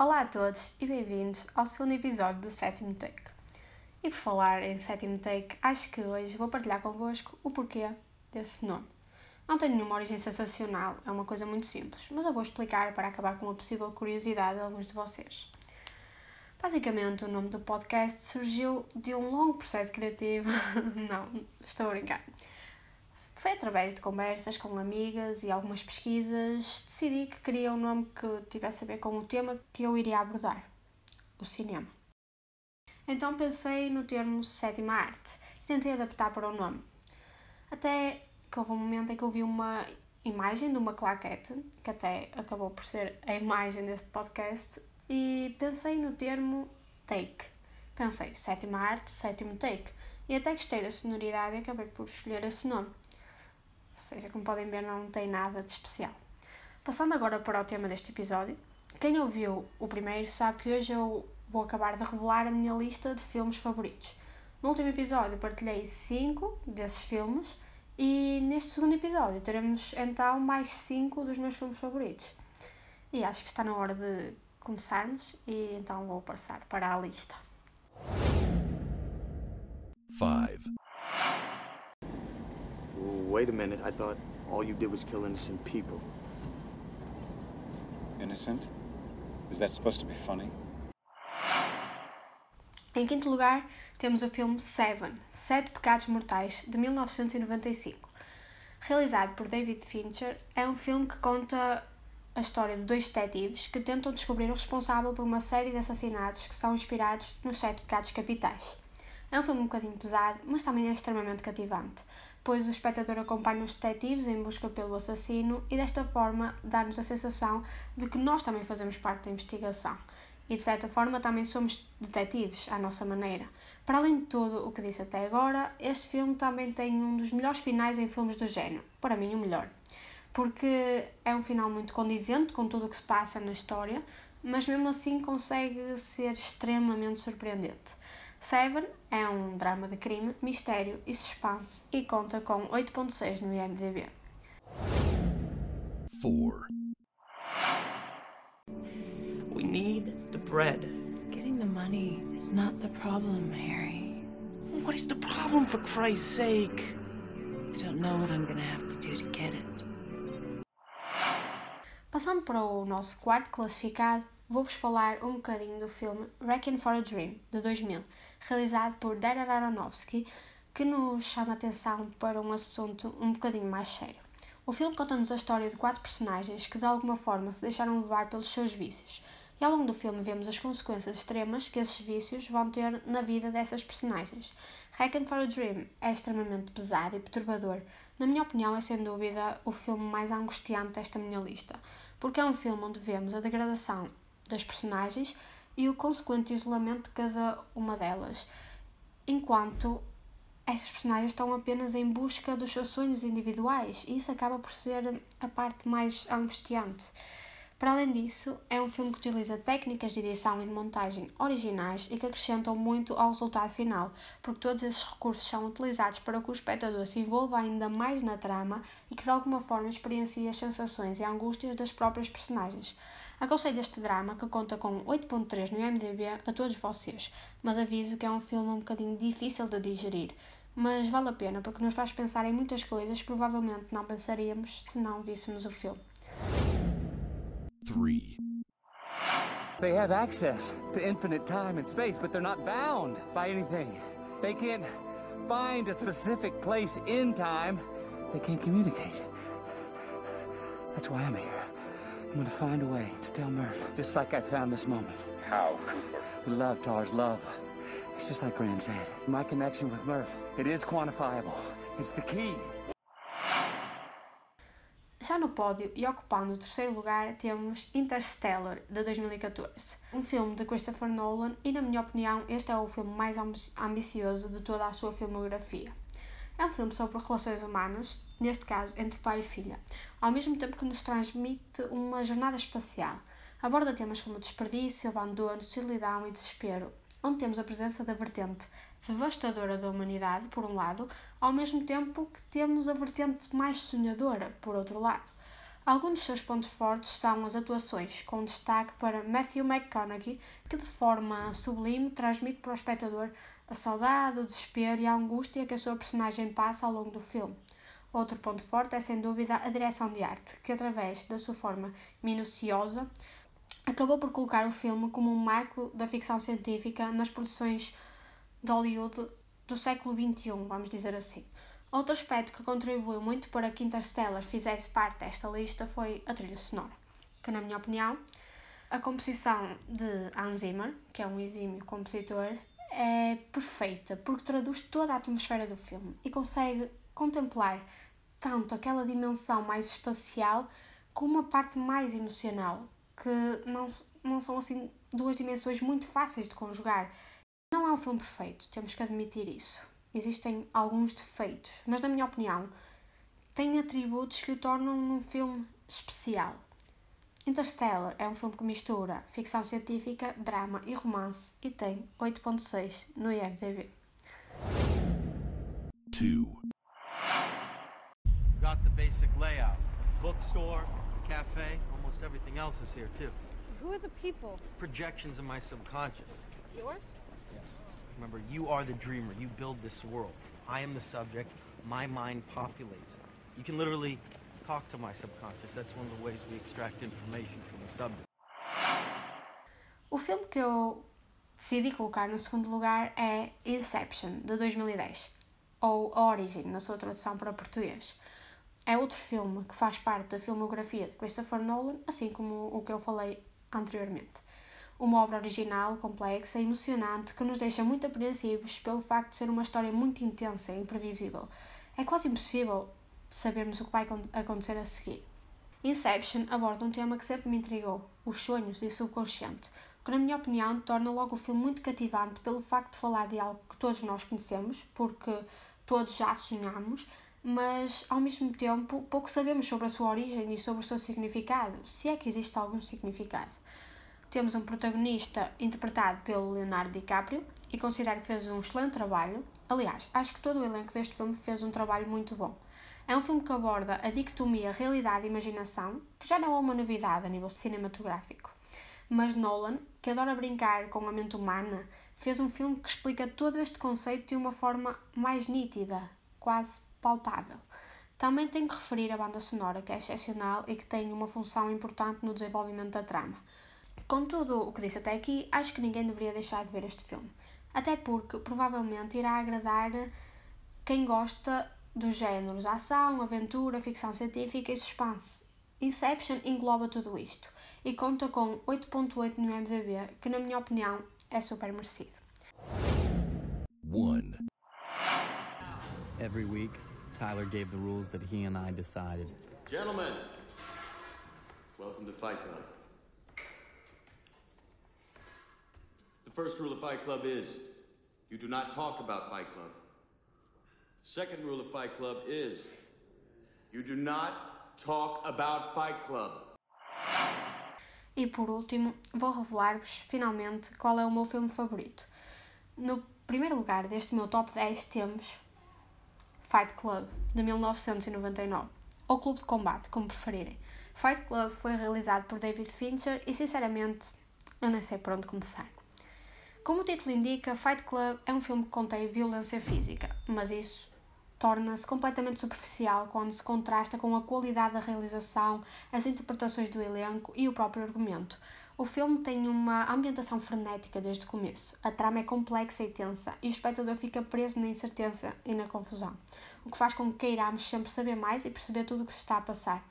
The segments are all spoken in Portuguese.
Olá a todos e bem-vindos ao segundo episódio do sétimo take. E por falar em sétimo take, acho que hoje vou partilhar convosco o porquê desse nome. Não tem nenhuma origem sensacional, é uma coisa muito simples, mas eu vou explicar para acabar com uma possível curiosidade de alguns de vocês. Basicamente, o nome do podcast surgiu de um longo processo criativo. Não, estou a brincar. Foi através de conversas com amigas e algumas pesquisas, decidi que queria um nome que tivesse a ver com o tema que eu iria abordar: o cinema. Então pensei no termo sétima arte e tentei adaptar para o nome. Até que houve um momento em que eu vi uma imagem de uma claquete, que até acabou por ser a imagem deste podcast, e pensei no termo take. Pensei, sétima arte, sétimo take. E até gostei da sonoridade e acabei por escolher esse nome seja, como podem ver, não tem nada de especial. Passando agora para o tema deste episódio, quem ouviu o primeiro sabe que hoje eu vou acabar de revelar a minha lista de filmes favoritos. No último episódio partilhei 5 desses filmes e neste segundo episódio teremos então mais 5 dos meus filmes favoritos. E acho que está na hora de começarmos e então vou passar para a lista. 5 wait a minute. I thought all you did was kill innocent people. Innocent? Is that supposed to be funny? Em quinto lugar, temos o filme Seven, Sete Pecados Mortais, de 1995. Realizado por David Fincher, é um filme que conta a história de dois detetives que tentam descobrir o responsável por uma série de assassinatos que são inspirados nos Sete Pecados Capitais. É um filme um bocadinho pesado, mas também é extremamente cativante pois o espectador acompanha os detetives em busca pelo assassino e desta forma dá-nos a sensação de que nós também fazemos parte da investigação e de certa forma também somos detetives à nossa maneira. Para além de tudo o que disse até agora, este filme também tem um dos melhores finais em filmes do género, para mim o melhor, porque é um final muito condizente com tudo o que se passa na história, mas mesmo assim consegue ser extremamente surpreendente. Seven é um drama de crime, mistério e suspense e conta com 8.6 no IMDb. 4 We need the bread. Getting the money is not the problem, Harry. What is the problem, for Christ's sake? I don't know what I'm gonna have to do to get it. Passando para o nosso quarto classificado, vou-vos falar um bocadinho do filme Wrecking for a Dream, de 2000, realizado por Darren Aronofsky, que nos chama a atenção para um assunto um bocadinho mais sério. O filme conta-nos a história de quatro personagens que de alguma forma se deixaram levar pelos seus vícios, e ao longo do filme vemos as consequências extremas que esses vícios vão ter na vida dessas personagens. Wrecking for a Dream é extremamente pesado e perturbador. Na minha opinião, é sem dúvida o filme mais angustiante desta minha lista, porque é um filme onde vemos a degradação das personagens e o consequente isolamento de cada uma delas, enquanto estas personagens estão apenas em busca dos seus sonhos individuais e isso acaba por ser a parte mais angustiante. Para além disso, é um filme que utiliza técnicas de edição e de montagem originais e que acrescentam muito ao resultado final, porque todos esses recursos são utilizados para que o espectador se envolva ainda mais na trama e que de alguma forma experiencie as sensações e angústias das próprias personagens. Aconselho este drama, que conta com 8.3 no IMDb, a todos vocês, mas aviso que é um filme um bocadinho difícil de digerir. Mas vale a pena porque nos faz pensar em muitas coisas que provavelmente não pensaríamos se não víssemos o filme. 3. They have access to infinite time and space, but they're not bound by anything. They can't find a specific place in time. They can't communicate. That's why I'm here. I'm gonna find a way to tell Murph, just like I found this moment. How, Cooper? We love Tars, love. It's just like Rand said. My connection with Murph, it is quantifiable. It's the key. Já no pódio e ocupando o terceiro lugar temos Interstellar, de 2014. Um filme de Christopher Nolan e, na minha opinião, este é o filme mais ambicioso de toda a sua filmografia. É um filme sobre relações humanas, neste caso entre pai e filha, ao mesmo tempo que nos transmite uma jornada espacial. Aborda temas como desperdício, abandono, solidão e desespero, onde temos a presença da vertente devastadora da humanidade, por um lado, ao mesmo tempo que temos a vertente mais sonhadora, por outro lado. Alguns dos seus pontos fortes são as atuações, com destaque para Matthew McConaughey, que de forma sublime transmite para o espectador a saudade, o desespero e a angústia que a sua personagem passa ao longo do filme. Outro ponto forte é sem dúvida a direção de arte, que através da sua forma minuciosa acabou por colocar o filme como um marco da ficção científica nas produções de Hollywood do século XXI, vamos dizer assim. Outro aspecto que contribuiu muito para que Interstellar fizesse parte desta lista foi a trilha sonora, que, na minha opinião, a composição de Hans Zimmer, que é um exímio compositor, é perfeita porque traduz toda a atmosfera do filme e consegue contemplar tanto aquela dimensão mais espacial como a parte mais emocional, que não, não são assim duas dimensões muito fáceis de conjugar. Não é um filme perfeito, temos que admitir isso. Existem alguns defeitos, mas na minha opinião, tem atributos que o tornam um filme especial. Interstellar é um filme que mistura ficção científica, drama e romance e tem 8.6 no IMDb. 2. Got the basic layout. Bookstore, cafe, almost everything else is here too. Who are the people? Projections of my subconscious. Yours? Yes. Remember, you are the dreamer. You build this world. I am the subject. My mind populates it. You can literally talk to my subconscious. That's one of the ways we extract information from the subject. O filme que eu decidi colocar no segundo lugar é Inception, de 2010, ou A Origem, na sua tradução para português. É outro filme que faz parte da filmografia de Christopher Nolan, assim como o que eu falei anteriormente. Uma obra original, complexa emocionante que nos deixa muito apreensivos pelo facto de ser uma história muito intensa e imprevisível. É quase impossível sabermos o que vai acontecer a seguir. Inception aborda um tema que sempre me intrigou: os sonhos e o subconsciente, que, na minha opinião, torna logo o filme muito cativante pelo facto de falar de algo que todos nós conhecemos, porque todos já sonhamos, mas ao mesmo tempo pouco sabemos sobre a sua origem e sobre o seu significado, se é que existe algum significado. Temos um protagonista interpretado pelo Leonardo DiCaprio e considero que fez um excelente trabalho. Aliás, acho que todo o elenco deste filme fez um trabalho muito bom. É um filme que aborda a dicotomia realidade e imaginação, que já não é uma novidade a nível cinematográfico. Mas Nolan, que adora brincar com a mente humana, fez um filme que explica todo este conceito de uma forma mais nítida, quase palpável. Também tenho que referir a banda sonora, que é excepcional e que tem uma função importante no desenvolvimento da trama. Com tudo o que disse até aqui, acho que ninguém deveria deixar de ver este filme. Até porque provavelmente irá agradar quem gosta dos géneros ação, aventura, ficção científica e suspense. Inception engloba tudo isto e conta com 8.8 no MDB, que na minha opinião é super merecido. 1. Every week, Tyler gave the rules that he and I decided. Gentlemen, welcome to Fight Club. The first rule of Fight Club is you do not talk about Fight Club. The Second rule of Fight Club is you do not talk about Fight Club. E por último, vou revelar-vos finalmente qual é o meu filme favorito. No primeiro lugar deste meu top 10 temos Fight Club, de 1999, ou Clube de Combate, como preferirem. Fight Club foi realizado por David Fincher e, sinceramente, eu nem sei por onde começar. Como o título indica, Fight Club é um filme que contém violência física, mas isso torna-se completamente superficial quando se contrasta com a qualidade da realização, as interpretações do elenco e o próprio argumento. O filme tem uma ambientação frenética desde o começo. A trama é complexa e tensa e o espectador fica preso na incerteza e na confusão, o que faz com que queiramos sempre saber mais e perceber tudo o que se está a passar.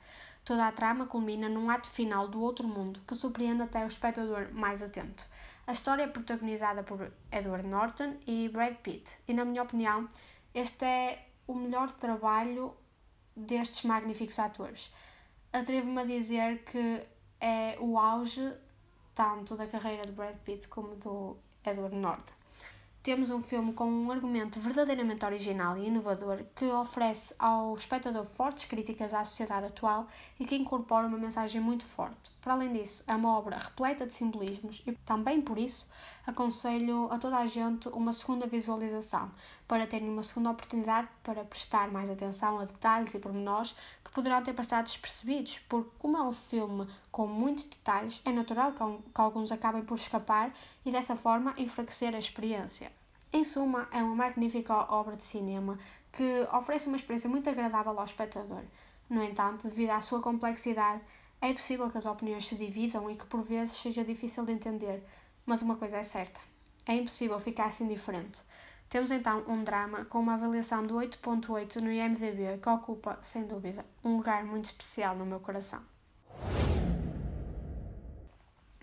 Toda a trama culmina num ato final do outro mundo que surpreende até o espectador mais atento. A história é protagonizada por Edward Norton e Brad Pitt, e na minha opinião, este é o melhor trabalho destes magníficos atores. Atrevo-me a dizer que é o auge tanto da carreira de Brad Pitt como do Edward Norton. temos um filme com um argumento verdadeiramente original e inovador que oferece ao espectador fortes críticas à sociedade atual e que incorpora uma mensagem muito forte. Para além disso, é uma obra repleta de simbolismos e também por isso aconselho a toda a gente uma segunda visualização, para terem uma segunda oportunidade para prestar mais atenção a detalhes e pormenores que poderão ter passado despercebidos, porque como é um filme com muitos detalhes, é natural que alguns acabem por escapar e dessa forma enfraquecer a experiência. Em suma, é uma magnífica obra de cinema que oferece uma experiência muito agradável ao espectador. No entanto, devido à sua complexidade, é possível que as opiniões se dividam e que por vezes seja difícil de entender, mas uma coisa é certa: é impossível ficar-se indiferente. Temos então um drama com uma avaliação de 8.8 no IMDb que ocupa, sem dúvida, um lugar muito especial no meu coração.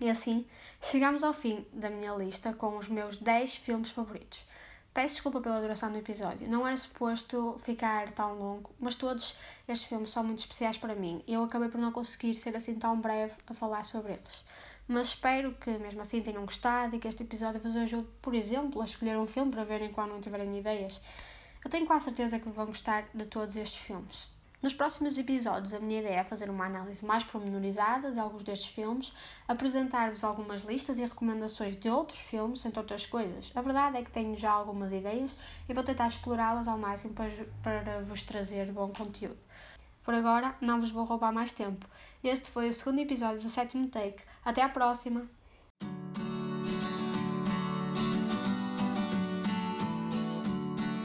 E assim, chegamos ao fim da minha lista com os meus 10 filmes favoritos. Peço desculpa pela duração do episódio, não era suposto ficar tão longo, mas todos estes filmes são muito especiais para mim e eu acabei por não conseguir ser assim tão breve a falar sobre eles. Mas espero que mesmo assim tenham gostado e que este episódio vos ajude, por exemplo, a escolher um filme para verem quando não tiverem ideias. Eu tenho quase certeza que vão gostar de todos estes filmes. Nos próximos episódios, a minha ideia é fazer uma análise mais pormenorizada de alguns destes filmes, apresentar-vos algumas listas e recomendações de outros filmes, entre outras coisas. A verdade é que tenho já algumas ideias e vou tentar explorá-las ao máximo para, para vos trazer bom conteúdo. Por agora, não vos vou roubar mais tempo. Este foi o segundo episódio do sétimo take. Até a próxima!